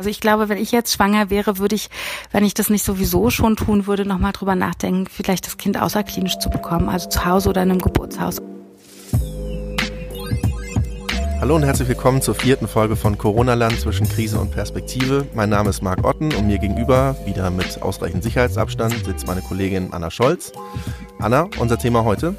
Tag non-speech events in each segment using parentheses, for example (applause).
Also ich glaube, wenn ich jetzt schwanger wäre, würde ich, wenn ich das nicht sowieso schon tun würde, nochmal drüber nachdenken, vielleicht das Kind außerklinisch zu bekommen, also zu Hause oder in einem Geburtshaus. Hallo und herzlich willkommen zur vierten Folge von Corona-Land zwischen Krise und Perspektive. Mein Name ist Marc Otten und mir gegenüber, wieder mit ausreichend Sicherheitsabstand, sitzt meine Kollegin Anna Scholz. Anna, unser Thema heute?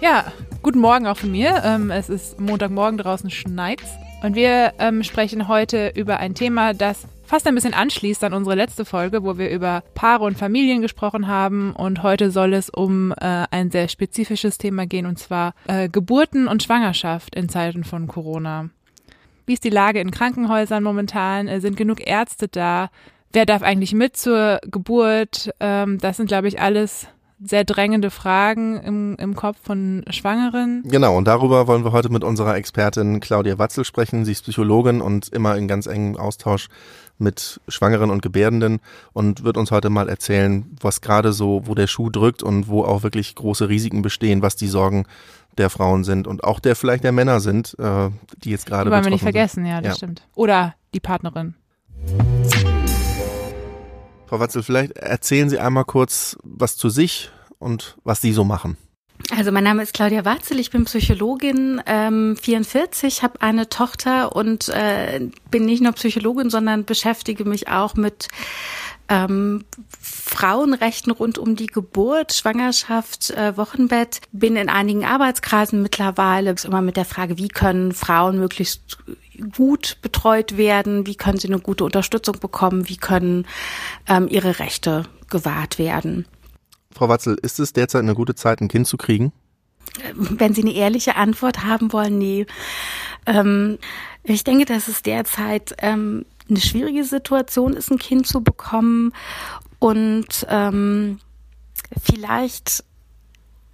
Ja, guten Morgen auch von mir. Ähm, es ist Montagmorgen, draußen schneit's. Und wir ähm, sprechen heute über ein Thema, das fast ein bisschen anschließt an unsere letzte Folge, wo wir über Paare und Familien gesprochen haben. Und heute soll es um äh, ein sehr spezifisches Thema gehen, und zwar äh, Geburten und Schwangerschaft in Zeiten von Corona. Wie ist die Lage in Krankenhäusern momentan? Äh, sind genug Ärzte da? Wer darf eigentlich mit zur Geburt? Ähm, das sind, glaube ich, alles sehr drängende Fragen im, im Kopf von Schwangeren. Genau, und darüber wollen wir heute mit unserer Expertin Claudia Watzel sprechen. Sie ist Psychologin und immer in ganz engem Austausch mit Schwangeren und Gebärdenden und wird uns heute mal erzählen, was gerade so, wo der Schuh drückt und wo auch wirklich große Risiken bestehen, was die Sorgen der Frauen sind und auch der vielleicht der Männer sind, äh, die jetzt gerade. Wollen wir nicht vergessen, sind. ja, das ja. stimmt. Oder die Partnerin. Frau Watzel, vielleicht erzählen Sie einmal kurz was zu sich und was Sie so machen. Also mein Name ist Claudia Watzel, ich bin Psychologin, ähm, 44, habe eine Tochter und äh, bin nicht nur Psychologin, sondern beschäftige mich auch mit ähm, Frauenrechten rund um die Geburt, Schwangerschaft, äh, Wochenbett. Bin in einigen Arbeitskreisen mittlerweile immer mit der Frage, wie können Frauen möglichst gut betreut werden, wie können sie eine gute Unterstützung bekommen, wie können ähm, ihre Rechte gewahrt werden. Frau Watzel, ist es derzeit eine gute Zeit, ein Kind zu kriegen? Wenn Sie eine ehrliche Antwort haben wollen, nee. Ähm, ich denke, dass es derzeit ähm, eine schwierige Situation ist, ein Kind zu bekommen. Und ähm, vielleicht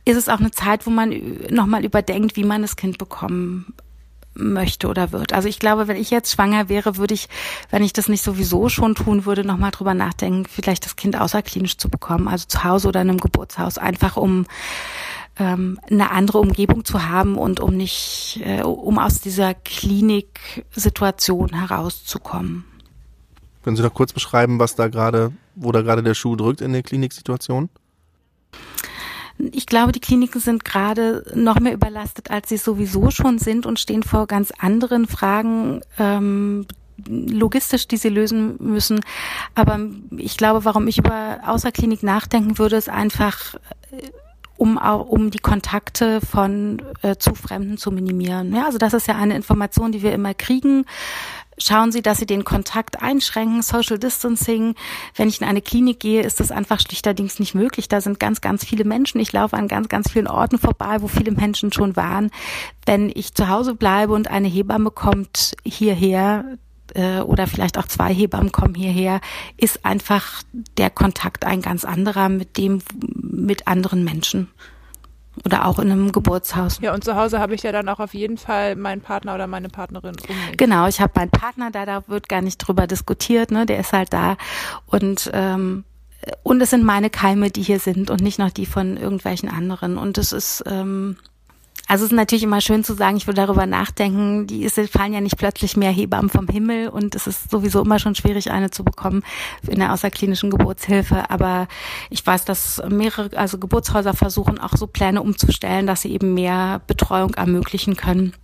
ist es auch eine Zeit, wo man nochmal überdenkt, wie man das Kind bekommen möchte oder wird. Also ich glaube, wenn ich jetzt schwanger wäre, würde ich, wenn ich das nicht sowieso schon tun würde, nochmal drüber nachdenken, vielleicht das Kind außerklinisch zu bekommen, also zu Hause oder in einem Geburtshaus, einfach um ähm, eine andere Umgebung zu haben und um nicht, äh, um aus dieser Kliniksituation herauszukommen. Können Sie doch kurz beschreiben, was da gerade, wo da gerade der Schuh drückt in der Kliniksituation? Ich glaube, die Kliniken sind gerade noch mehr überlastet, als sie sowieso schon sind und stehen vor ganz anderen Fragen, ähm, logistisch, die sie lösen müssen. Aber ich glaube, warum ich über Außerklinik nachdenken würde, ist einfach, äh, um auch, um die Kontakte von äh, zu Fremden zu minimieren. Ja, also das ist ja eine Information, die wir immer kriegen schauen Sie, dass Sie den Kontakt einschränken, Social Distancing. Wenn ich in eine Klinik gehe, ist das einfach schlichterdings nicht möglich. Da sind ganz, ganz viele Menschen. Ich laufe an ganz, ganz vielen Orten vorbei, wo viele Menschen schon waren. Wenn ich zu Hause bleibe und eine Hebamme kommt hierher, äh, oder vielleicht auch zwei Hebammen kommen hierher, ist einfach der Kontakt ein ganz anderer mit dem, mit anderen Menschen oder auch in einem Geburtshaus. Ja, und zu Hause habe ich ja dann auch auf jeden Fall meinen Partner oder meine Partnerin um. Genau, ich habe meinen Partner da, da wird gar nicht drüber diskutiert, ne? Der ist halt da und ähm, und es sind meine Keime, die hier sind und nicht noch die von irgendwelchen anderen. Und es ist ähm, also es ist natürlich immer schön zu sagen, ich will darüber nachdenken, die ist, fallen ja nicht plötzlich mehr Hebammen vom Himmel und es ist sowieso immer schon schwierig, eine zu bekommen in der außerklinischen Geburtshilfe. Aber ich weiß, dass mehrere, also Geburtshäuser versuchen auch so Pläne umzustellen, dass sie eben mehr Betreuung ermöglichen können.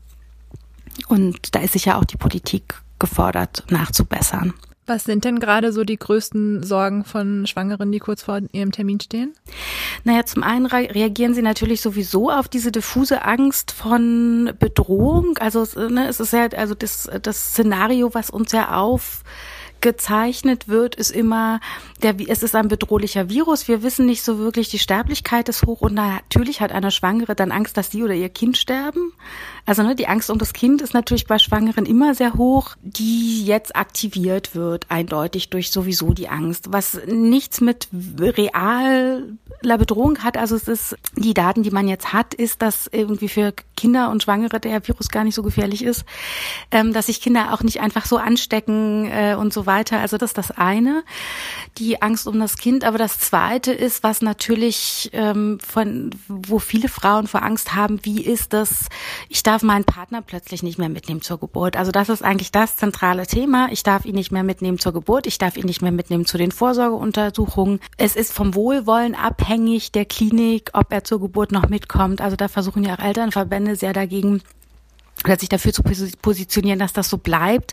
Und da ist sicher auch die Politik gefordert, nachzubessern. Was sind denn gerade so die größten Sorgen von Schwangeren, die kurz vor ihrem Termin stehen? Naja, zum einen reagieren sie natürlich sowieso auf diese diffuse Angst von Bedrohung. Also ne, es ist ja also das, das Szenario, was uns ja auf gezeichnet wird, ist immer, der, es ist ein bedrohlicher Virus. Wir wissen nicht so wirklich, die Sterblichkeit ist hoch und natürlich hat eine Schwangere dann Angst, dass sie oder ihr Kind sterben. Also ne, die Angst um das Kind ist natürlich bei Schwangeren immer sehr hoch, die jetzt aktiviert wird, eindeutig durch sowieso die Angst, was nichts mit realer Bedrohung hat. Also es ist, die Daten, die man jetzt hat, ist, dass irgendwie für Kinder und Schwangere der Virus gar nicht so gefährlich ist, ähm, dass sich Kinder auch nicht einfach so anstecken äh, und so weiter. Also das ist das eine, die Angst um das Kind. Aber das zweite ist, was natürlich ähm, von, wo viele Frauen vor Angst haben, wie ist das, ich darf meinen Partner plötzlich nicht mehr mitnehmen zur Geburt. Also das ist eigentlich das zentrale Thema. Ich darf ihn nicht mehr mitnehmen zur Geburt, ich darf ihn nicht mehr mitnehmen zu den Vorsorgeuntersuchungen. Es ist vom Wohlwollen abhängig der Klinik, ob er zur Geburt noch mitkommt. Also da versuchen ja auch Elternverbände sehr dagegen oder sich dafür zu positionieren, dass das so bleibt.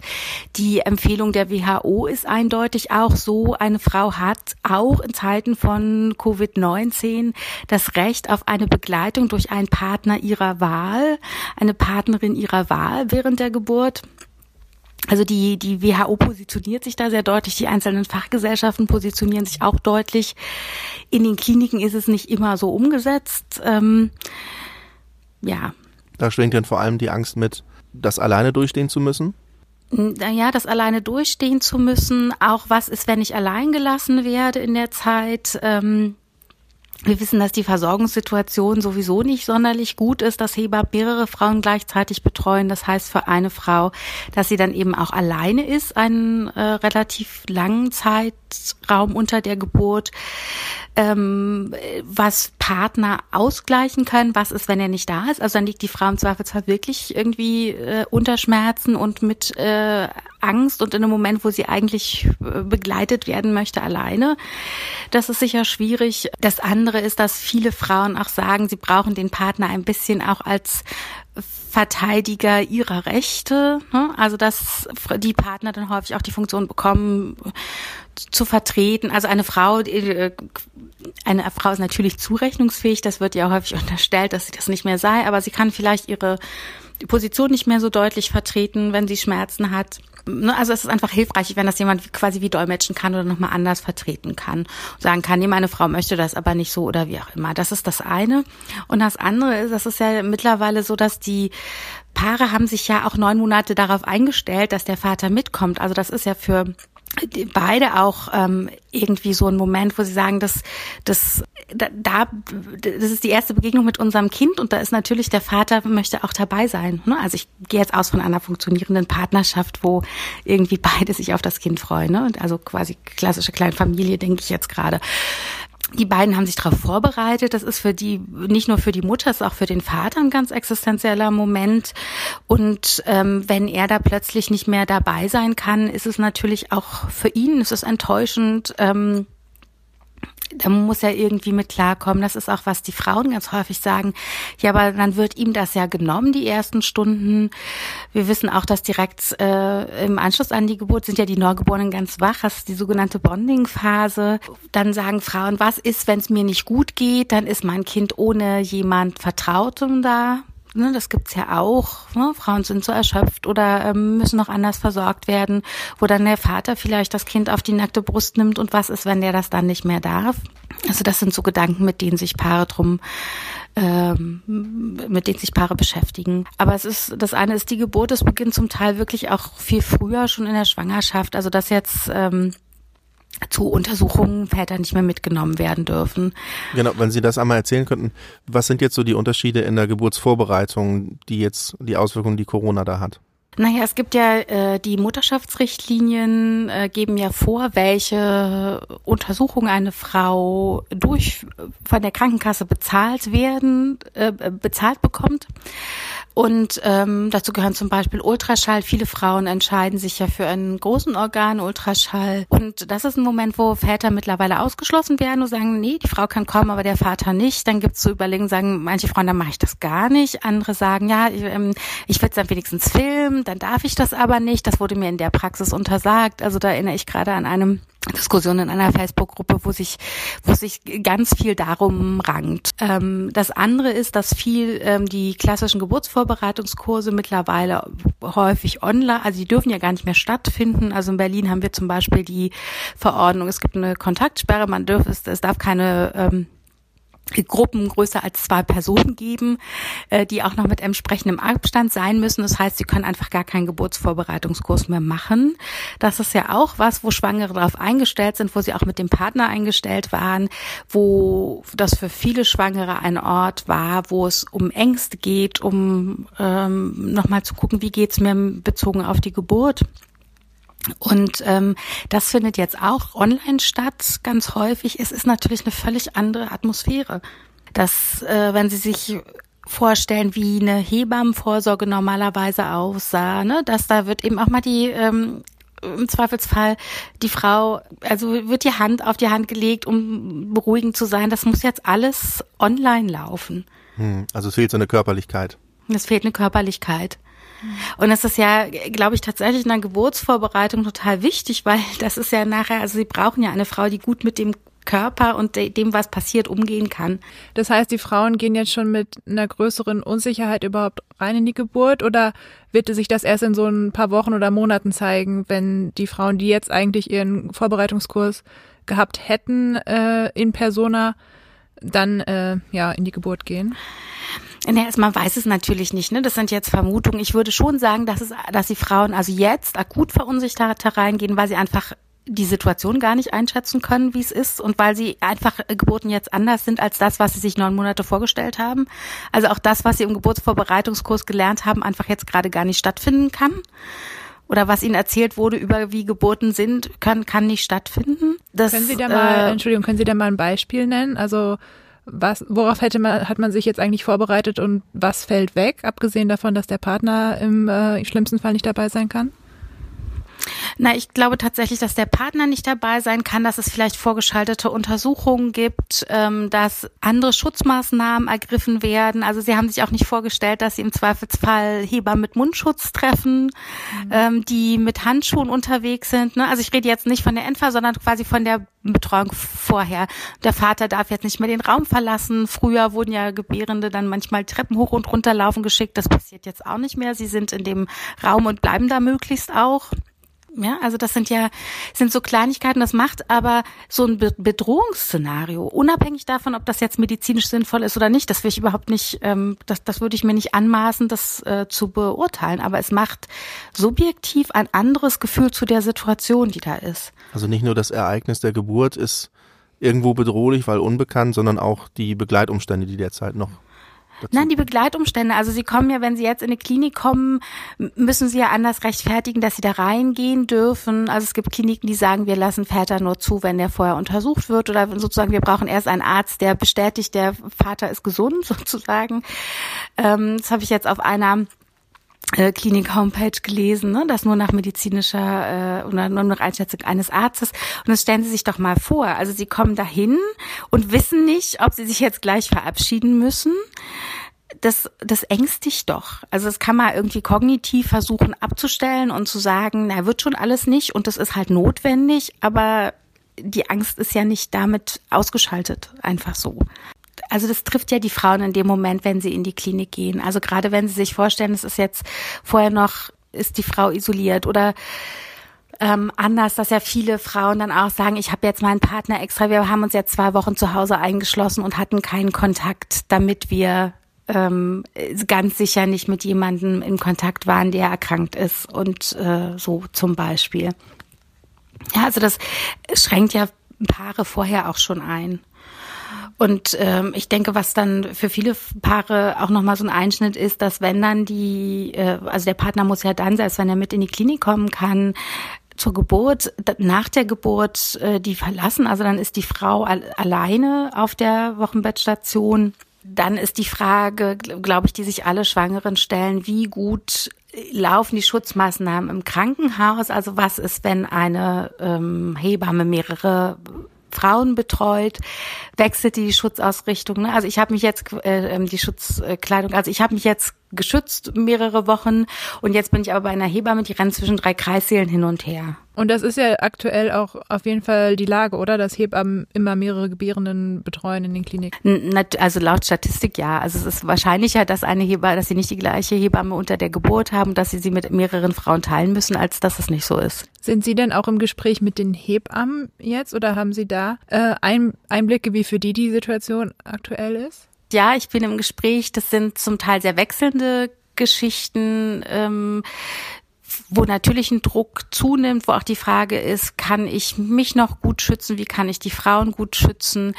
Die Empfehlung der WHO ist eindeutig auch so, eine Frau hat auch in Zeiten von Covid-19 das Recht auf eine Begleitung durch einen Partner ihrer Wahl, eine Partnerin ihrer Wahl während der Geburt. Also die, die WHO positioniert sich da sehr deutlich, die einzelnen Fachgesellschaften positionieren sich auch deutlich. In den Kliniken ist es nicht immer so umgesetzt. Ähm, ja, da schwingt dann vor allem die Angst mit, das alleine durchstehen zu müssen. Naja, das alleine durchstehen zu müssen. Auch was ist, wenn ich allein gelassen werde in der Zeit? Ähm, wir wissen, dass die Versorgungssituation sowieso nicht sonderlich gut ist, dass Hebammen mehrere Frauen gleichzeitig betreuen. Das heißt für eine Frau, dass sie dann eben auch alleine ist, einen äh, relativ langen Zeitraum unter der Geburt ähm, was Partner ausgleichen können. Was ist, wenn er nicht da ist? Also dann liegt die Frau im Zweifelsfall wirklich irgendwie äh, unter Schmerzen und mit äh, Angst und in einem Moment, wo sie eigentlich äh, begleitet werden möchte, alleine. Das ist sicher schwierig. Das andere ist, dass viele Frauen auch sagen, sie brauchen den Partner ein bisschen auch als Verteidiger ihrer Rechte. Ne? Also dass die Partner dann häufig auch die Funktion bekommen, zu vertreten. Also eine Frau, äh, eine Frau ist natürlich zurechnungsfähig, das wird ja häufig (laughs) unterstellt, dass sie das nicht mehr sei, aber sie kann vielleicht ihre Position nicht mehr so deutlich vertreten, wenn sie Schmerzen hat. Ne, also es ist einfach hilfreich, wenn das jemand quasi wie dolmetschen kann oder nochmal anders vertreten kann. Sagen kann, nee, meine Frau möchte das aber nicht so oder wie auch immer. Das ist das eine. Und das andere ist, das ist ja mittlerweile so, dass die Paare haben sich ja auch neun Monate darauf eingestellt, dass der Vater mitkommt. Also das ist ja für beide auch ähm, irgendwie so ein Moment, wo sie sagen, dass das da das ist die erste Begegnung mit unserem Kind und da ist natürlich der Vater möchte auch dabei sein. Ne? Also ich gehe jetzt aus von einer funktionierenden Partnerschaft, wo irgendwie beide sich auf das Kind freuen. Ne? Also quasi klassische Kleinfamilie, denke ich jetzt gerade die beiden haben sich darauf vorbereitet. Das ist für die, nicht nur für die Mutter, es ist auch für den Vater ein ganz existenzieller Moment. Und ähm, wenn er da plötzlich nicht mehr dabei sein kann, ist es natürlich auch für ihn, ist es enttäuschend. Ähm, da muss er irgendwie mit klarkommen. Das ist auch, was die Frauen ganz häufig sagen. Ja, aber dann wird ihm das ja genommen, die ersten Stunden. Wir wissen auch, dass direkt äh, im Anschluss an die Geburt sind ja die Neugeborenen ganz wach. Das ist die sogenannte Bonding-Phase. Dann sagen Frauen, was ist, wenn es mir nicht gut geht? Dann ist mein Kind ohne jemand Vertrautem da ne, das gibt's ja auch. Ne? Frauen sind so erschöpft oder ähm, müssen noch anders versorgt werden, wo dann der Vater vielleicht das Kind auf die nackte Brust nimmt und was ist, wenn der das dann nicht mehr darf. Also das sind so Gedanken, mit denen sich Paare drum ähm, mit denen sich Paare beschäftigen. Aber es ist, das eine ist die Geburt, es beginnt zum Teil wirklich auch viel früher, schon in der Schwangerschaft. Also dass jetzt ähm, zu Untersuchungen Väter nicht mehr mitgenommen werden dürfen. Genau, wenn Sie das einmal erzählen könnten, was sind jetzt so die Unterschiede in der Geburtsvorbereitung, die jetzt die Auswirkungen, die Corona da hat? Naja, es gibt ja äh, die Mutterschaftsrichtlinien äh, geben ja vor, welche Untersuchungen eine Frau durch von der Krankenkasse bezahlt werden, äh, bezahlt bekommt. Und ähm, dazu gehören zum Beispiel Ultraschall. Viele Frauen entscheiden sich ja für einen großen Organ, Ultraschall. Und das ist ein Moment, wo Väter mittlerweile ausgeschlossen werden und sagen, nee, die Frau kann kommen, aber der Vater nicht. Dann gibt's so Überlegungen, sagen manche Frauen, dann mache ich das gar nicht. Andere sagen, ja, ich, ähm, ich will dann wenigstens filmen, dann darf ich das aber nicht. Das wurde mir in der Praxis untersagt. Also da erinnere ich gerade an einem Diskussion in einer Facebook-Gruppe, wo sich, wo sich ganz viel darum rankt. Ähm, das andere ist, dass viel ähm, die klassischen Geburtsvorbereitungskurse mittlerweile häufig online, also die dürfen ja gar nicht mehr stattfinden. Also in Berlin haben wir zum Beispiel die Verordnung, es gibt eine Kontaktsperre, man dürfen, es, es darf keine ähm, Gruppen größer als zwei Personen geben, äh, die auch noch mit entsprechendem Abstand sein müssen. Das heißt, sie können einfach gar keinen Geburtsvorbereitungskurs mehr machen. Das ist ja auch was, wo Schwangere darauf eingestellt sind, wo sie auch mit dem Partner eingestellt waren, wo das für viele Schwangere ein Ort war, wo es um Ängste geht, um ähm, nochmal zu gucken, wie geht's mir bezogen auf die Geburt. Und ähm, das findet jetzt auch online statt, ganz häufig. Es ist natürlich eine völlig andere Atmosphäre. Dass, äh, wenn Sie sich vorstellen, wie eine Hebammenvorsorge normalerweise aussah, ne? dass da wird eben auch mal die ähm, im Zweifelsfall die Frau, also wird die Hand auf die Hand gelegt, um beruhigend zu sein. Das muss jetzt alles online laufen. Hm, also es fehlt so eine Körperlichkeit. Es fehlt eine Körperlichkeit. Und das ist ja, glaube ich, tatsächlich in der Geburtsvorbereitung total wichtig, weil das ist ja nachher, also sie brauchen ja eine Frau, die gut mit dem Körper und dem, was passiert, umgehen kann. Das heißt, die Frauen gehen jetzt schon mit einer größeren Unsicherheit überhaupt rein in die Geburt oder wird sich das erst in so ein paar Wochen oder Monaten zeigen, wenn die Frauen, die jetzt eigentlich ihren Vorbereitungskurs gehabt hätten äh, in Persona, dann äh, ja in die Geburt gehen? Naja, man weiß es natürlich nicht, ne? Das sind jetzt Vermutungen. Ich würde schon sagen, dass es, dass die Frauen also jetzt akut verunsichert reingehen, weil sie einfach die Situation gar nicht einschätzen können, wie es ist und weil sie einfach Geburten jetzt anders sind als das, was sie sich neun Monate vorgestellt haben. Also auch das, was sie im Geburtsvorbereitungskurs gelernt haben, einfach jetzt gerade gar nicht stattfinden kann. Oder was ihnen erzählt wurde über wie Geburten sind, kann, kann nicht stattfinden. Das, können Sie da mal, äh, Entschuldigung, können Sie da mal ein Beispiel nennen? Also was, worauf hätte man, hat man sich jetzt eigentlich vorbereitet und was fällt weg, abgesehen davon, dass der Partner im äh, schlimmsten Fall nicht dabei sein kann? Na, ich glaube tatsächlich, dass der Partner nicht dabei sein kann, dass es vielleicht vorgeschaltete Untersuchungen gibt, ähm, dass andere Schutzmaßnahmen ergriffen werden. Also sie haben sich auch nicht vorgestellt, dass sie im Zweifelsfall Heber mit Mundschutz treffen, mhm. ähm, die mit Handschuhen unterwegs sind. Ne? Also ich rede jetzt nicht von der Endphase, sondern quasi von der Betreuung vorher. Der Vater darf jetzt nicht mehr den Raum verlassen. Früher wurden ja Gebärende dann manchmal Treppen hoch und runter laufen geschickt. Das passiert jetzt auch nicht mehr. Sie sind in dem Raum und bleiben da möglichst auch. Ja, also das sind ja, sind so Kleinigkeiten, das macht aber so ein Bedrohungsszenario, unabhängig davon, ob das jetzt medizinisch sinnvoll ist oder nicht, das will ich überhaupt nicht, ähm, das, das würde ich mir nicht anmaßen, das äh, zu beurteilen, aber es macht subjektiv ein anderes Gefühl zu der Situation, die da ist. Also nicht nur das Ereignis der Geburt ist irgendwo bedrohlich, weil unbekannt, sondern auch die Begleitumstände, die derzeit noch dazu? Nein, die Begleitumstände. Also sie kommen ja, wenn sie jetzt in eine Klinik kommen, müssen sie ja anders rechtfertigen, dass sie da reingehen dürfen. Also es gibt Kliniken, die sagen, wir lassen Väter nur zu, wenn der vorher untersucht wird oder sozusagen wir brauchen erst einen Arzt, der bestätigt, der Vater ist gesund (laughs) sozusagen. Ähm, das habe ich jetzt auf einer Klinik-Homepage gelesen, ne, dass nur nach medizinischer äh, oder nur nach Einschätzung eines Arztes. Und das stellen Sie sich doch mal vor. Also Sie kommen dahin und wissen nicht, ob Sie sich jetzt gleich verabschieden müssen. Das, das ängstigt doch. Also das kann man irgendwie kognitiv versuchen abzustellen und zu sagen, na, wird schon alles nicht und das ist halt notwendig, aber die Angst ist ja nicht damit ausgeschaltet, einfach so also das trifft ja die Frauen in dem Moment, wenn sie in die Klinik gehen. Also gerade wenn sie sich vorstellen, es ist jetzt vorher noch, ist die Frau isoliert oder ähm, anders, dass ja viele Frauen dann auch sagen, ich habe jetzt meinen Partner extra, wir haben uns jetzt zwei Wochen zu Hause eingeschlossen und hatten keinen Kontakt, damit wir ähm, ganz sicher nicht mit jemandem in Kontakt waren, der erkrankt ist und äh, so zum Beispiel. Ja, also das schränkt ja Paare vorher auch schon ein. Und ähm, ich denke, was dann für viele Paare auch nochmal so ein Einschnitt ist, dass wenn dann die, äh, also der Partner muss ja dann, selbst wenn er mit in die Klinik kommen kann, zur Geburt, nach der Geburt äh, die verlassen, also dann ist die Frau al alleine auf der Wochenbettstation. Dann ist die Frage, glaube ich, die sich alle Schwangeren stellen, wie gut laufen die Schutzmaßnahmen im Krankenhaus? Also was ist, wenn eine ähm, Hebamme mehrere Frauen betreut, wechselt die Schutzausrichtung. Ne? Also ich habe mich jetzt äh, ähm, die Schutzkleidung, also ich habe mich jetzt geschützt mehrere Wochen und jetzt bin ich aber bei einer Hebamme, die rennt zwischen drei Kreissälen hin und her. Und das ist ja aktuell auch auf jeden Fall die Lage, oder? Dass Hebammen immer mehrere Gebärenden betreuen in den Kliniken. Also laut Statistik ja. Also es ist wahrscheinlicher, dass eine Hebamme, dass sie nicht die gleiche Hebamme unter der Geburt haben, dass sie sie mit mehreren Frauen teilen müssen, als dass es nicht so ist. Sind Sie denn auch im Gespräch mit den Hebammen jetzt oder haben Sie da äh, Einblicke, wie für die die Situation aktuell ist? Ja, ich bin im Gespräch. Das sind zum Teil sehr wechselnde Geschichten. Ähm, wo natürlich ein Druck zunimmt, wo auch die Frage ist, kann ich mich noch gut schützen, wie kann ich die Frauen gut schützen.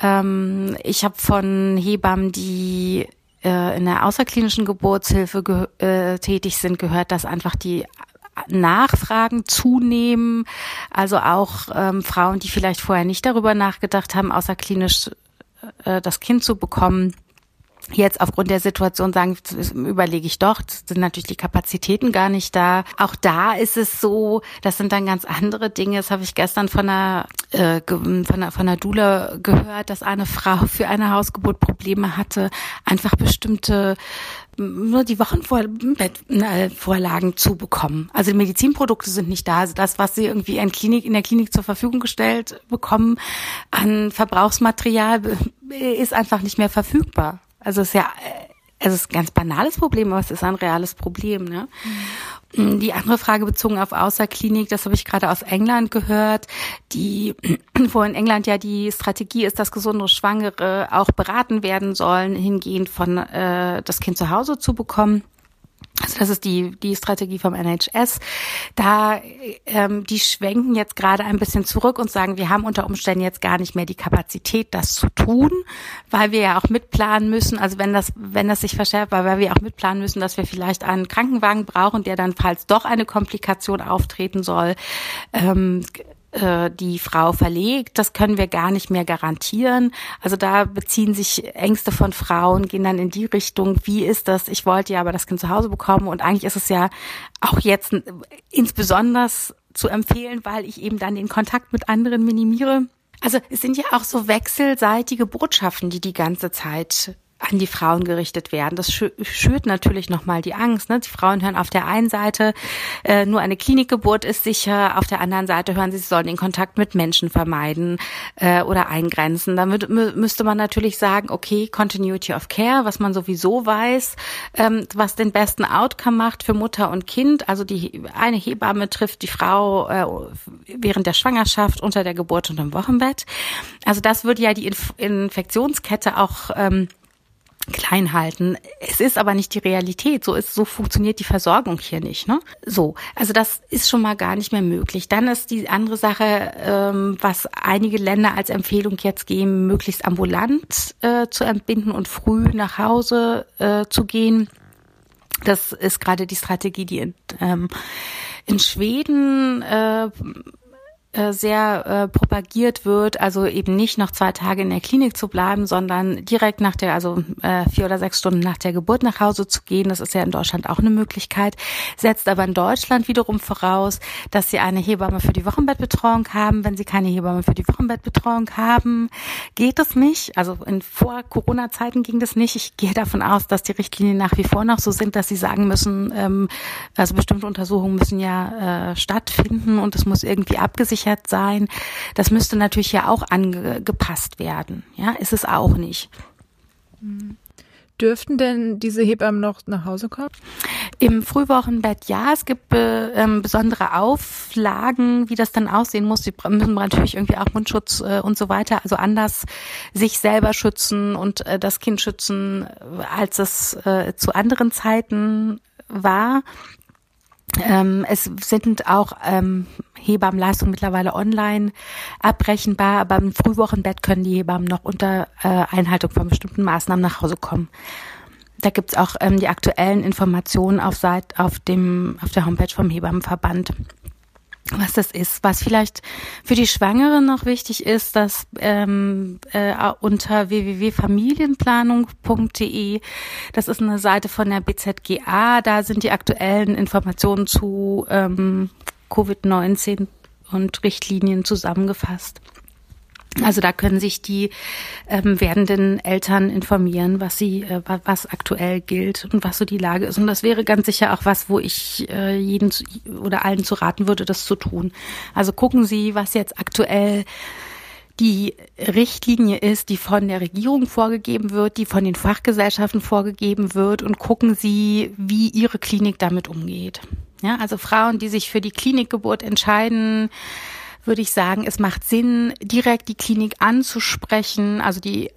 Ähm, ich habe von Hebammen, die äh, in der außerklinischen Geburtshilfe äh, tätig sind, gehört, dass einfach die Nachfragen zunehmen. Also auch ähm, Frauen, die vielleicht vorher nicht darüber nachgedacht haben, außerklinisch äh, das Kind zu bekommen jetzt aufgrund der Situation sagen, überlege ich doch, sind natürlich die Kapazitäten gar nicht da. Auch da ist es so, das sind dann ganz andere Dinge. Das habe ich gestern von einer, äh, von einer, von einer Dula gehört, dass eine Frau für eine Hausgeburt Probleme hatte, einfach bestimmte nur die Wochenvorlagen zu bekommen. Also die Medizinprodukte sind nicht da. Also das, was sie irgendwie in, Klinik, in der Klinik zur Verfügung gestellt bekommen an Verbrauchsmaterial, ist einfach nicht mehr verfügbar. Also es ist ja, es ist ein ganz banales Problem, aber es ist ein reales Problem. Ne? Mhm. Die andere Frage bezogen auf Außerklinik, das habe ich gerade aus England gehört, die, (clears throat) wo in England ja die Strategie ist, dass gesunde Schwangere auch beraten werden sollen, hingehend von äh, das Kind zu Hause zu bekommen. Also das ist die, die Strategie vom NHS. Da, ähm, die schwenken jetzt gerade ein bisschen zurück und sagen, wir haben unter Umständen jetzt gar nicht mehr die Kapazität, das zu tun, weil wir ja auch mitplanen müssen. Also wenn das, wenn das sich verschärft, weil wir auch mitplanen müssen, dass wir vielleicht einen Krankenwagen brauchen, der dann, falls doch eine Komplikation auftreten soll, ähm, äh, die Frau verlegt. Das können wir gar nicht mehr garantieren. Also da beziehen sich Ängste von Frauen, gehen dann in die Richtung, wie ist das? Ich wollte ja aber das Kind zu Hause bekommen und eigentlich ist es ja auch jetzt insbesondere zu empfehlen, weil ich eben dann den Kontakt mit anderen minimiere. Also es sind ja auch so wechselseitige Botschaften, die die ganze Zeit an die Frauen gerichtet werden. Das schürt natürlich nochmal die Angst. Ne? Die Frauen hören auf der einen Seite, äh, nur eine Klinikgeburt ist sicher, auf der anderen Seite hören sie, sie sollen den Kontakt mit Menschen vermeiden äh, oder eingrenzen. Dann müsste man natürlich sagen, okay, Continuity of Care, was man sowieso weiß, ähm, was den besten Outcome macht für Mutter und Kind. Also die eine Hebamme trifft die Frau äh, während der Schwangerschaft, unter der Geburt und im Wochenbett. Also das würde ja die Inf Infektionskette auch ähm, klein halten. Es ist aber nicht die Realität. So ist, so funktioniert die Versorgung hier nicht. Ne? So, also das ist schon mal gar nicht mehr möglich. Dann ist die andere Sache, ähm, was einige Länder als Empfehlung jetzt geben, möglichst ambulant äh, zu entbinden und früh nach Hause äh, zu gehen. Das ist gerade die Strategie, die in, ähm, in Schweden äh, äh, sehr äh, propagiert wird, also eben nicht noch zwei Tage in der Klinik zu bleiben, sondern direkt nach der, also äh, vier oder sechs Stunden nach der Geburt nach Hause zu gehen. Das ist ja in Deutschland auch eine Möglichkeit, setzt aber in Deutschland wiederum voraus, dass sie eine Hebamme für die Wochenbettbetreuung haben. Wenn sie keine Hebamme für die Wochenbettbetreuung haben, geht es nicht. Also in vor Corona-Zeiten ging das nicht. Ich gehe davon aus, dass die Richtlinien nach wie vor noch so sind, dass sie sagen müssen, ähm, also bestimmte Untersuchungen müssen ja äh, stattfinden und es muss irgendwie abgesichert abgesichert sein. Das müsste natürlich ja auch angepasst werden. Ja, ist es auch nicht. Dürften denn diese Hebammen noch nach Hause kommen? Im Frühwochenbett ja. Es gibt äh, ähm, besondere Auflagen, wie das dann aussehen muss. Sie müssen natürlich irgendwie auch Mundschutz äh, und so weiter, also anders sich selber schützen und äh, das Kind schützen, als es äh, zu anderen Zeiten war. Ähm, es sind auch ähm, Hebammenleistungen mittlerweile online abbrechenbar, aber im Frühwochenbett können die Hebammen noch unter äh, Einhaltung von bestimmten Maßnahmen nach Hause kommen. Da gibt's auch ähm, die aktuellen Informationen auf, Seit, auf, dem, auf der Homepage vom Hebammenverband was das ist. Was vielleicht für die Schwangere noch wichtig ist, dass ähm, äh, unter www.familienplanung.de, das ist eine Seite von der BZGA, da sind die aktuellen Informationen zu ähm, Covid-19 und Richtlinien zusammengefasst. Also da können sich die ähm, werdenden Eltern informieren, was sie, äh, was aktuell gilt und was so die Lage ist. Und das wäre ganz sicher auch was, wo ich äh, jeden zu, oder allen zu raten würde, das zu tun. Also gucken Sie, was jetzt aktuell die Richtlinie ist, die von der Regierung vorgegeben wird, die von den Fachgesellschaften vorgegeben wird und gucken Sie, wie Ihre Klinik damit umgeht. Ja, also Frauen, die sich für die Klinikgeburt entscheiden, würde ich sagen, es macht Sinn, direkt die Klinik anzusprechen. Also die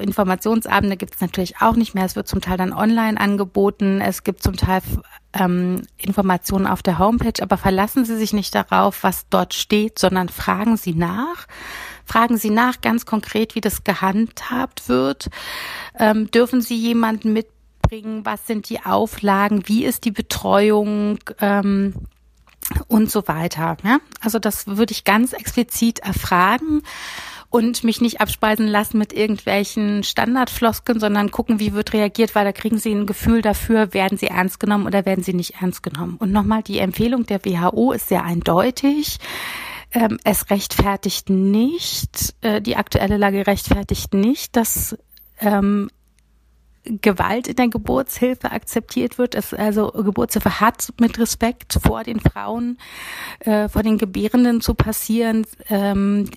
Informationsabende gibt es natürlich auch nicht mehr. Es wird zum Teil dann online angeboten. Es gibt zum Teil ähm, Informationen auf der Homepage, aber verlassen Sie sich nicht darauf, was dort steht, sondern fragen Sie nach. Fragen Sie nach ganz konkret, wie das gehandhabt wird. Ähm, dürfen Sie jemanden mitbringen? Was sind die Auflagen? Wie ist die Betreuung? Ähm, und so weiter. Ja? Also das würde ich ganz explizit erfragen und mich nicht abspeisen lassen mit irgendwelchen Standardfloskeln, sondern gucken, wie wird reagiert, weil da kriegen Sie ein Gefühl dafür, werden Sie ernst genommen oder werden Sie nicht ernst genommen. Und nochmal, die Empfehlung der WHO ist sehr eindeutig. Ähm, es rechtfertigt nicht, äh, die aktuelle Lage rechtfertigt nicht, dass ähm, Gewalt in der Geburtshilfe akzeptiert wird. Es also Geburtshilfe hat mit Respekt vor den Frauen, äh, vor den Gebärenden zu passieren. Ähm,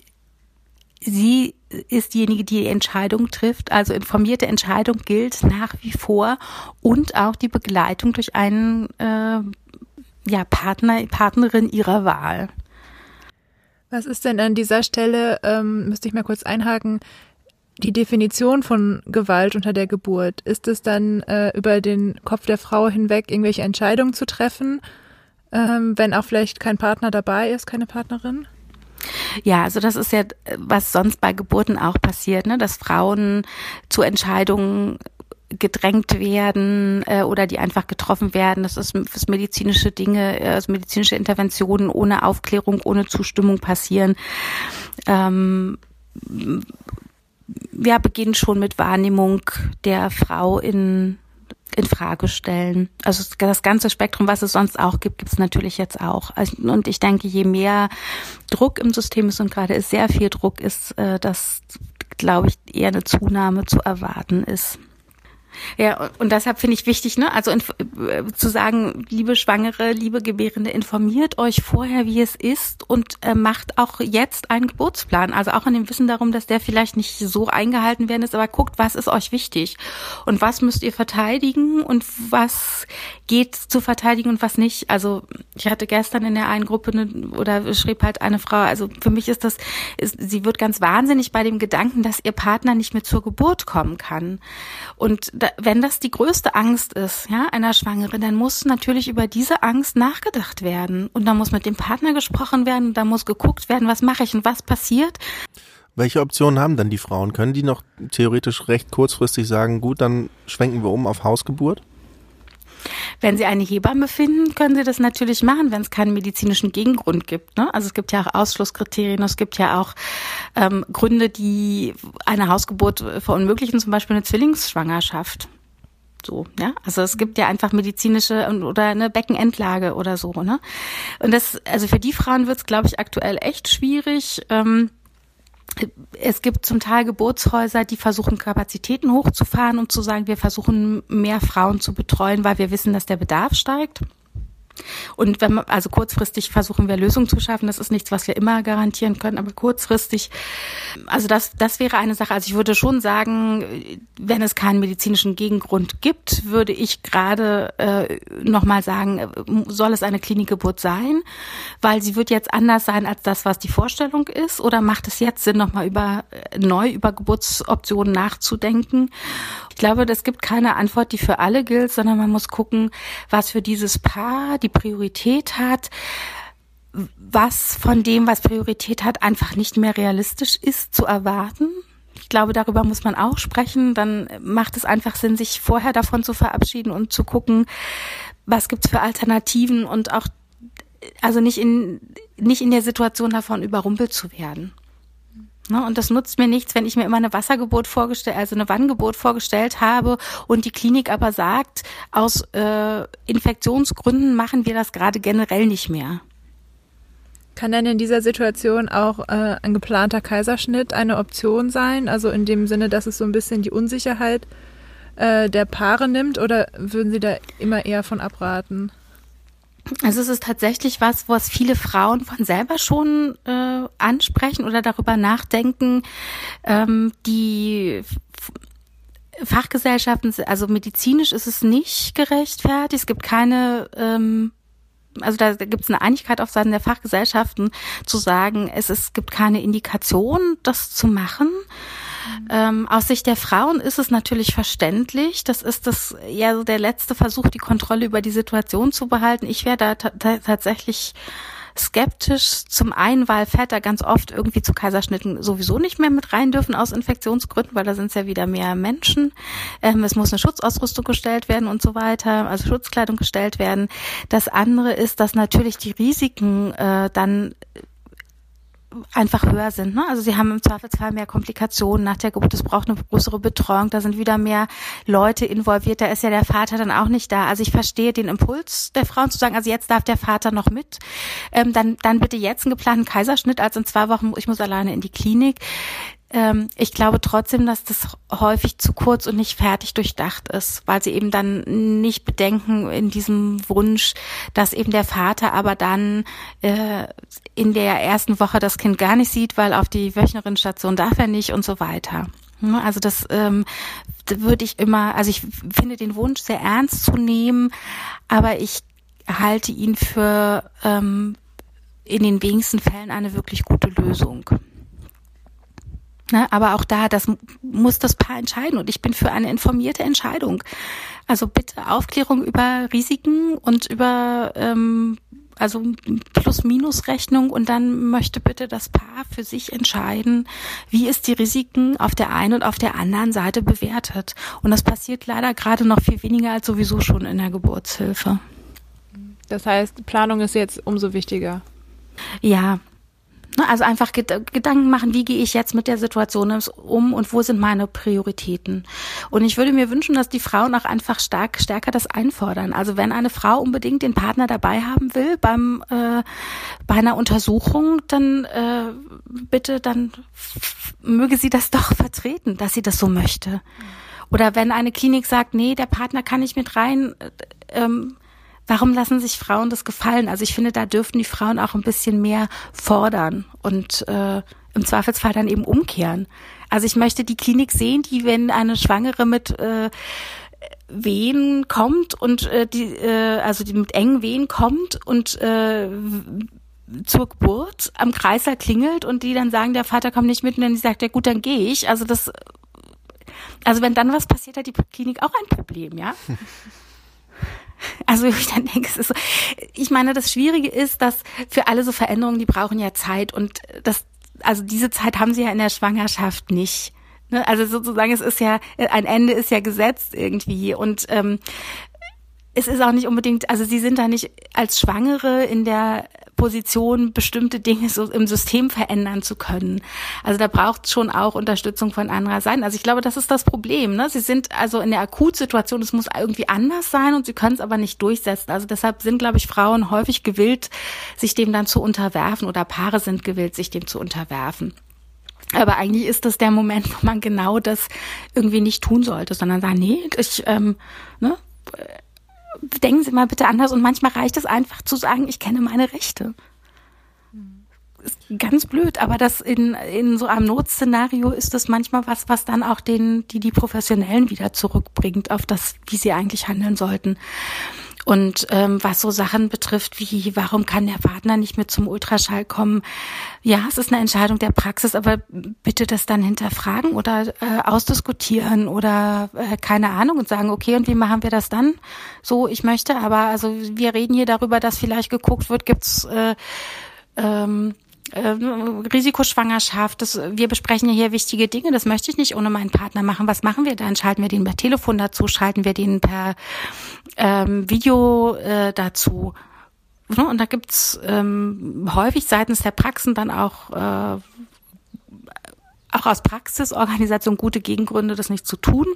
sie ist diejenige, die die Entscheidung trifft. Also informierte Entscheidung gilt nach wie vor und auch die Begleitung durch einen äh, ja, Partner, Partnerin ihrer Wahl. Was ist denn an dieser Stelle, ähm, müsste ich mal kurz einhaken, die Definition von Gewalt unter der Geburt? Ist es dann äh, über den Kopf der Frau hinweg irgendwelche Entscheidungen zu treffen, ähm, wenn auch vielleicht kein Partner dabei ist, keine Partnerin? Ja, also das ist ja, was sonst bei Geburten auch passiert, ne? dass Frauen zu Entscheidungen gedrängt werden äh, oder die einfach getroffen werden. Das ist das medizinische Dinge, äh, also medizinische Interventionen ohne Aufklärung, ohne Zustimmung passieren. Ähm, ja, beginnen schon mit Wahrnehmung der Frau in in Frage stellen. Also das ganze Spektrum, was es sonst auch gibt, gibt es natürlich jetzt auch. Also, und ich denke, je mehr Druck im System ist und gerade ist sehr viel Druck ist, äh, dass, glaube ich, eher eine Zunahme zu erwarten ist. Ja, und deshalb finde ich wichtig, ne, also äh, zu sagen, liebe Schwangere, liebe Gebärende, informiert euch vorher, wie es ist und äh, macht auch jetzt einen Geburtsplan. Also auch in dem Wissen darum, dass der vielleicht nicht so eingehalten werden ist, aber guckt, was ist euch wichtig und was müsst ihr verteidigen und was geht zu verteidigen und was nicht. Also ich hatte gestern in der einen Gruppe eine, oder schrieb halt eine Frau, also für mich ist das, ist, sie wird ganz wahnsinnig bei dem Gedanken, dass ihr Partner nicht mehr zur Geburt kommen kann. Und wenn das die größte Angst ist, ja, einer Schwangeren, dann muss natürlich über diese Angst nachgedacht werden. Und da muss mit dem Partner gesprochen werden, da muss geguckt werden, was mache ich und was passiert. Welche Optionen haben dann die Frauen? Können die noch theoretisch recht kurzfristig sagen, gut, dann schwenken wir um auf Hausgeburt? Wenn Sie eine Hebamme finden, können Sie das natürlich machen, wenn es keinen medizinischen Gegengrund gibt. Ne? Also es gibt ja auch Ausschlusskriterien, es gibt ja auch ähm, Gründe, die eine Hausgeburt verunmöglichen, zum Beispiel eine Zwillingsschwangerschaft. So, ja. Also es gibt ja einfach medizinische oder eine Beckenendlage oder so, ne? Und das, also für die Frauen wird es, glaube ich, aktuell echt schwierig. Ähm, es gibt zum Teil Geburtshäuser, die versuchen Kapazitäten hochzufahren und zu sagen, wir versuchen mehr Frauen zu betreuen, weil wir wissen, dass der Bedarf steigt. Und wenn man, also kurzfristig versuchen wir Lösungen zu schaffen. Das ist nichts, was wir immer garantieren können, aber kurzfristig, also das, das wäre eine Sache. Also ich würde schon sagen, wenn es keinen medizinischen Gegengrund gibt, würde ich gerade äh, nochmal sagen, soll es eine Klinikgeburt sein? Weil sie wird jetzt anders sein als das, was die Vorstellung ist. Oder macht es jetzt Sinn, nochmal über, neu über Geburtsoptionen nachzudenken? Ich glaube, es gibt keine Antwort, die für alle gilt, sondern man muss gucken, was für dieses Paar die Priorität hat, was von dem, was Priorität hat, einfach nicht mehr realistisch ist zu erwarten. Ich glaube, darüber muss man auch sprechen. Dann macht es einfach Sinn, sich vorher davon zu verabschieden und zu gucken, was gibt's für Alternativen und auch, also nicht in, nicht in der Situation davon überrumpelt zu werden. Ne, und das nutzt mir nichts, wenn ich mir immer eine Wassergeburt vorgestellt, also eine Wanngeburt vorgestellt habe und die Klinik aber sagt, aus äh, Infektionsgründen machen wir das gerade generell nicht mehr. Kann denn in dieser Situation auch äh, ein geplanter Kaiserschnitt eine Option sein? Also in dem Sinne, dass es so ein bisschen die Unsicherheit äh, der Paare nimmt oder würden Sie da immer eher von abraten? Also es ist tatsächlich was, was viele Frauen von selber schon äh, ansprechen oder darüber nachdenken, ähm, die Fachgesellschaften, also medizinisch ist es nicht gerechtfertigt. Es gibt keine ähm, also da gibt es eine Einigkeit auf Seiten der Fachgesellschaften zu sagen, es, es gibt keine Indikation, das zu machen. Ähm, aus Sicht der Frauen ist es natürlich verständlich. Das ist das ja so der letzte Versuch, die Kontrolle über die Situation zu behalten. Ich wäre da tatsächlich skeptisch. Zum einen, weil Väter ganz oft irgendwie zu Kaiserschnitten sowieso nicht mehr mit rein dürfen aus Infektionsgründen, weil da sind ja wieder mehr Menschen. Ähm, es muss eine Schutzausrüstung gestellt werden und so weiter, also Schutzkleidung gestellt werden. Das andere ist, dass natürlich die Risiken äh, dann einfach höher sind. Ne? Also sie haben im Zweifelsfall mehr Komplikationen nach der Geburt. Es braucht eine größere Betreuung. Da sind wieder mehr Leute involviert. Da ist ja der Vater dann auch nicht da. Also ich verstehe den Impuls der Frauen zu sagen, also jetzt darf der Vater noch mit. Ähm, dann, dann bitte jetzt einen geplanten Kaiserschnitt, als in zwei Wochen, ich muss alleine in die Klinik. Ähm, ich glaube trotzdem, dass das häufig zu kurz und nicht fertig durchdacht ist, weil sie eben dann nicht bedenken in diesem Wunsch, dass eben der Vater aber dann äh, in der ersten Woche das Kind gar nicht sieht, weil auf die Wöchnerinstation darf er nicht und so weiter. Ne, also das ähm, würde ich immer, also ich finde den Wunsch sehr ernst zu nehmen, aber ich halte ihn für ähm, in den wenigsten Fällen eine wirklich gute Lösung. Ne, aber auch da, das muss das Paar entscheiden und ich bin für eine informierte Entscheidung. Also bitte Aufklärung über Risiken und über ähm, also Plus-Minus-Rechnung und dann möchte bitte das Paar für sich entscheiden, wie ist die Risiken auf der einen und auf der anderen Seite bewertet. Und das passiert leider gerade noch viel weniger als sowieso schon in der Geburtshilfe. Das heißt, Planung ist jetzt umso wichtiger. Ja, also einfach Gedanken machen, wie gehe ich jetzt mit der Situation um und wo sind meine Prioritäten. Und ich würde mir wünschen, dass die Frauen auch einfach stark, stärker das einfordern. Also wenn eine Frau unbedingt den Partner dabei haben will beim äh, bei einer Untersuchung, dann äh, bitte, dann möge sie das doch vertreten, dass sie das so möchte. Oder wenn eine Klinik sagt, nee, der Partner kann nicht mit rein, äh, ähm, warum lassen sich Frauen das gefallen? Also ich finde, da dürften die Frauen auch ein bisschen mehr fordern und äh, im Zweifelsfall dann eben umkehren. Also ich möchte die Klinik sehen, die, wenn eine Schwangere mit äh, Wehen kommt und äh, die, äh, also die mit engen Wehen kommt und äh, zur Geburt am Kreißsaal klingelt und die dann sagen, der Vater kommt nicht mit und dann sagt, ja gut, dann gehe ich. Also das, also wenn dann was passiert, hat die Klinik auch ein Problem, ja. (laughs) (laughs) Also ich dann denke, es ist so, ich meine, das Schwierige ist, dass für alle so Veränderungen, die brauchen ja Zeit und das, also diese Zeit haben sie ja in der Schwangerschaft nicht. Ne? Also sozusagen, es ist ja, ein Ende ist ja gesetzt irgendwie und ähm, es ist auch nicht unbedingt, also sie sind da nicht als Schwangere in der Position, bestimmte Dinge so im System verändern zu können. Also da braucht es schon auch Unterstützung von anderer Seite. Also ich glaube, das ist das Problem. Ne? Sie sind also in der Akutsituation, es muss irgendwie anders sein und sie können es aber nicht durchsetzen. Also deshalb sind, glaube ich, Frauen häufig gewillt, sich dem dann zu unterwerfen oder Paare sind gewillt, sich dem zu unterwerfen. Aber eigentlich ist das der Moment, wo man genau das irgendwie nicht tun sollte, sondern sagen, nee, ich, ähm, ne, denken Sie mal bitte anders und manchmal reicht es einfach zu sagen, ich kenne meine Rechte. Ist ganz blöd, aber das in, in so einem Notszenario ist das manchmal was, was dann auch den, die, die Professionellen wieder zurückbringt auf das, wie sie eigentlich handeln sollten. Und ähm, was so Sachen betrifft wie, warum kann der Partner nicht mit zum Ultraschall kommen? Ja, es ist eine Entscheidung der Praxis, aber bitte das dann hinterfragen oder äh, ausdiskutieren oder äh, keine Ahnung und sagen, okay, und wie machen wir das dann? So, ich möchte, aber also wir reden hier darüber, dass vielleicht geguckt wird, gibt's äh, ähm, äh, Risikoschwangerschaft, das, wir besprechen ja hier wichtige Dinge, das möchte ich nicht ohne meinen Partner machen. Was machen wir dann? Schalten wir den per Telefon dazu, schalten wir den per ähm, Video äh, dazu. Ne? Und da gibt's ähm, häufig seitens der Praxen dann auch äh, auch aus Praxisorganisation gute Gegengründe, das nicht zu tun.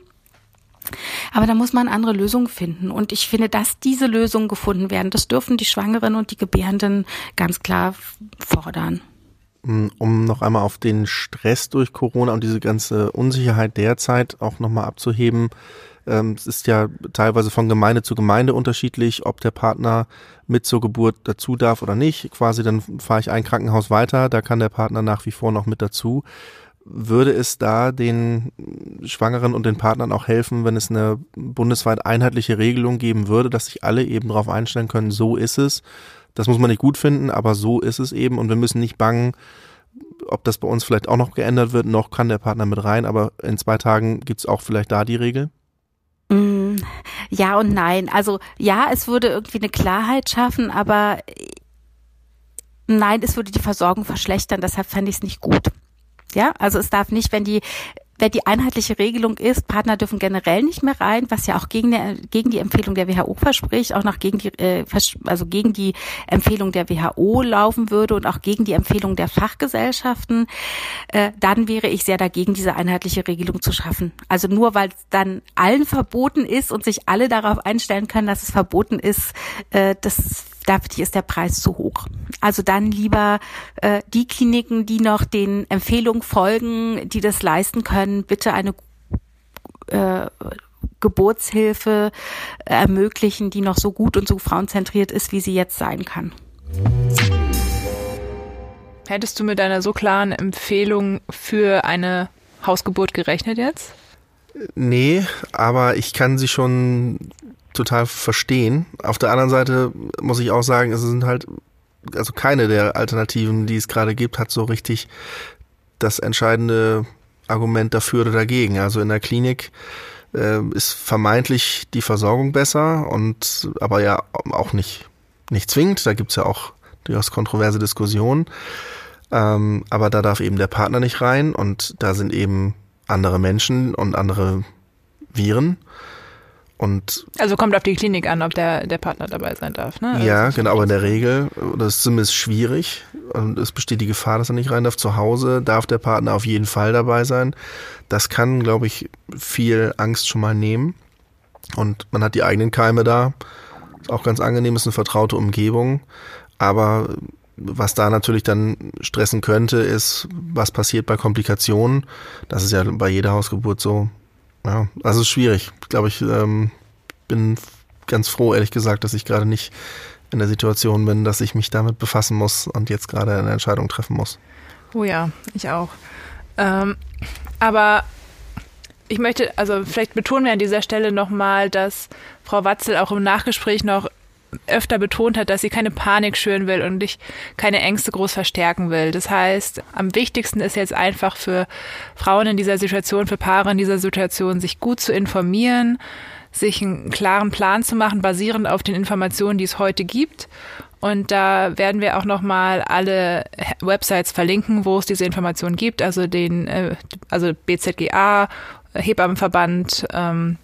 Aber da muss man andere Lösungen finden. Und ich finde, dass diese Lösungen gefunden werden, das dürfen die Schwangeren und die Gebärenden ganz klar fordern. Um noch einmal auf den Stress durch Corona und diese ganze Unsicherheit derzeit auch nochmal abzuheben. Ähm, es ist ja teilweise von Gemeinde zu Gemeinde unterschiedlich, ob der Partner mit zur Geburt dazu darf oder nicht. Quasi dann fahre ich ein Krankenhaus weiter, da kann der Partner nach wie vor noch mit dazu würde es da den Schwangeren und den Partnern auch helfen, wenn es eine bundesweit einheitliche Regelung geben würde, dass sich alle eben darauf einstellen können, so ist es. Das muss man nicht gut finden, aber so ist es eben und wir müssen nicht bangen, ob das bei uns vielleicht auch noch geändert wird, noch kann der Partner mit rein, aber in zwei Tagen gibt es auch vielleicht da die Regel? Mm, ja und nein. Also ja, es würde irgendwie eine Klarheit schaffen, aber nein, es würde die Versorgung verschlechtern, deshalb fände ich es nicht gut. Ja, also es darf nicht, wenn die wenn die einheitliche Regelung ist, Partner dürfen generell nicht mehr rein, was ja auch gegen, der, gegen die Empfehlung der WHO verspricht, auch noch gegen die, äh, also gegen die Empfehlung der WHO laufen würde und auch gegen die Empfehlung der Fachgesellschaften, äh, dann wäre ich sehr dagegen, diese einheitliche Regelung zu schaffen. Also nur weil es dann allen verboten ist und sich alle darauf einstellen können, dass es verboten ist, äh, das dafür ist der Preis zu hoch. Also dann lieber äh, die Kliniken, die noch den Empfehlungen folgen, die das leisten können, bitte eine äh, Geburtshilfe ermöglichen, die noch so gut und so frauenzentriert ist, wie sie jetzt sein kann. Hättest du mit einer so klaren Empfehlung für eine Hausgeburt gerechnet jetzt? Nee, aber ich kann sie schon total verstehen. Auf der anderen Seite muss ich auch sagen, es sind halt, also keine der Alternativen, die es gerade gibt, hat so richtig das entscheidende Argument dafür oder dagegen. Also in der Klinik äh, ist vermeintlich die Versorgung besser und aber ja auch nicht, nicht zwingend. Da gibt's ja auch durchaus kontroverse Diskussionen. Ähm, aber da darf eben der Partner nicht rein und da sind eben andere Menschen und andere Viren. Und also kommt auf die Klinik an, ob der, der Partner dabei sein darf, ne? Ja, also genau, aber in der Regel, das ist zumindest schwierig und es besteht die Gefahr, dass er nicht rein darf. Zu Hause darf der Partner auf jeden Fall dabei sein. Das kann, glaube ich, viel Angst schon mal nehmen. Und man hat die eigenen Keime da. Ist auch ganz angenehm, ist eine vertraute Umgebung. Aber was da natürlich dann stressen könnte, ist, was passiert bei Komplikationen. Das ist ja bei jeder Hausgeburt so. Ja, also schwierig. Ich glaube, ich ähm, bin ganz froh, ehrlich gesagt, dass ich gerade nicht in der Situation bin, dass ich mich damit befassen muss und jetzt gerade eine Entscheidung treffen muss. Oh ja, ich auch. Ähm, aber ich möchte, also vielleicht betonen wir an dieser Stelle nochmal, dass Frau Watzel auch im Nachgespräch noch öfter betont hat, dass sie keine Panik schüren will und ich keine Ängste groß verstärken will. Das heißt, am wichtigsten ist jetzt einfach für Frauen in dieser Situation, für Paare in dieser Situation, sich gut zu informieren, sich einen klaren Plan zu machen, basierend auf den Informationen, die es heute gibt. Und da werden wir auch nochmal alle Websites verlinken, wo es diese Informationen gibt, also den, äh, also BZGA, Hebammenverband ähm,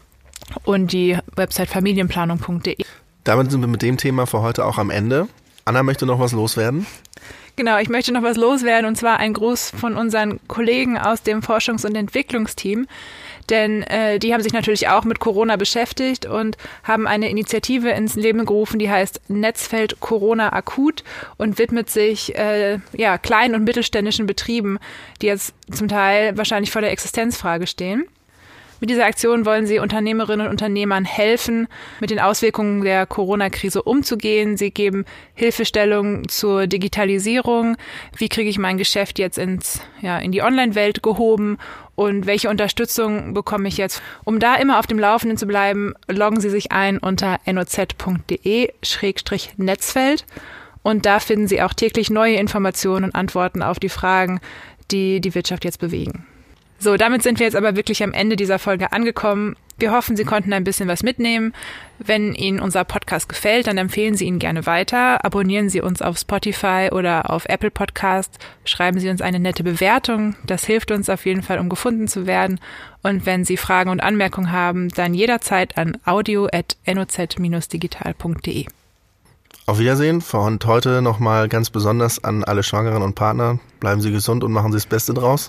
und die Website familienplanung.de. Damit sind wir mit dem Thema für heute auch am Ende. Anna möchte noch was loswerden. Genau, ich möchte noch was loswerden und zwar ein Gruß von unseren Kollegen aus dem Forschungs- und Entwicklungsteam. Denn äh, die haben sich natürlich auch mit Corona beschäftigt und haben eine Initiative ins Leben gerufen, die heißt Netzfeld Corona Akut und widmet sich äh, ja, kleinen und mittelständischen Betrieben, die jetzt zum Teil wahrscheinlich vor der Existenzfrage stehen. Mit dieser Aktion wollen sie Unternehmerinnen und Unternehmern helfen, mit den Auswirkungen der Corona-Krise umzugehen. Sie geben Hilfestellung zur Digitalisierung. Wie kriege ich mein Geschäft jetzt ins, ja, in die Online-Welt gehoben? Und welche Unterstützung bekomme ich jetzt? Um da immer auf dem Laufenden zu bleiben, loggen Sie sich ein unter noz.de-netzfeld. Und da finden Sie auch täglich neue Informationen und Antworten auf die Fragen, die die Wirtschaft jetzt bewegen. So, damit sind wir jetzt aber wirklich am Ende dieser Folge angekommen. Wir hoffen, Sie konnten ein bisschen was mitnehmen. Wenn Ihnen unser Podcast gefällt, dann empfehlen Sie ihn gerne weiter. Abonnieren Sie uns auf Spotify oder auf Apple Podcast. Schreiben Sie uns eine nette Bewertung. Das hilft uns auf jeden Fall, um gefunden zu werden. Und wenn Sie Fragen und Anmerkungen haben, dann jederzeit an audio.noz-digital.de. Auf Wiedersehen. Von heute nochmal ganz besonders an alle Schwangeren und Partner. Bleiben Sie gesund und machen Sie das Beste draus.